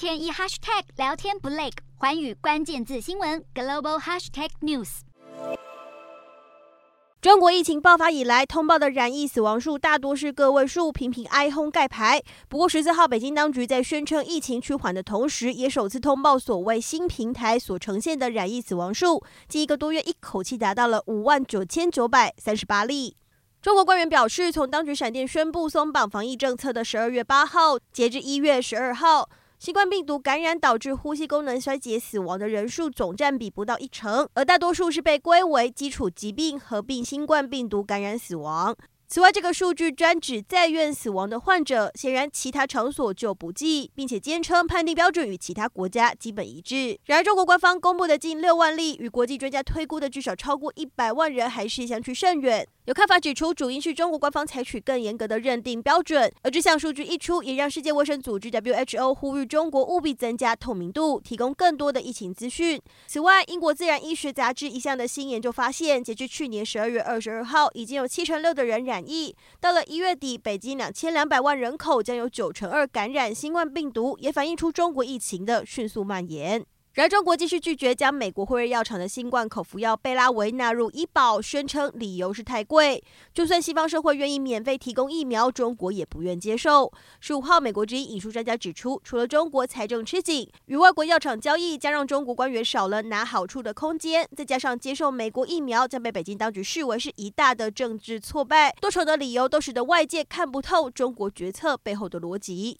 天一 hashtag 聊天不累，寰宇关键字新闻 global hashtag news。中国疫情爆发以来，通报的染疫死亡数大多是个位数，频频挨轰盖牌。不过十四号，北京当局在宣称疫情趋缓的同时，也首次通报所谓新平台所呈现的染疫死亡数，近一个多月一口气达到了五万九千九百三十八例。中国官员表示，从当局闪电宣布松绑防疫政策的十二月八号，截至一月十二号，新冠病毒感染导致呼吸功能衰竭死亡的人数总占比不到一成，而大多数是被归为基础疾病合并新冠病毒感染死亡。此外，这个数据专指在院死亡的患者，显然其他场所就不计，并且坚称判定标准与其他国家基本一致。然而，中国官方公布的近六万例，与国际专家推估的至少超过一百万人还是相去甚远。有看法指出，主因是中国官方采取更严格的认定标准，而这项数据一出，也让世界卫生组织 WHO 呼吁中国务必增加透明度，提供更多的疫情资讯。此外，英国自然医学杂志一项的新研究发现，截至去年十二月二十二号，已经有七成六的人染疫。到了一月底，北京两千两百万人口将有九成二感染新冠病毒，也反映出中国疫情的迅速蔓延。然而，中国继续拒绝将美国辉瑞药厂的新冠口服药贝拉维纳入医保，宣称理由是太贵。就算西方社会愿意免费提供疫苗，中国也不愿接受。十五号，美国之音引述专家指出，除了中国财政吃紧，与外国药厂交易将让中国官员少了拿好处的空间，再加上接受美国疫苗将被北京当局视为是一大的政治挫败，多重的理由都使得外界看不透中国决策背后的逻辑。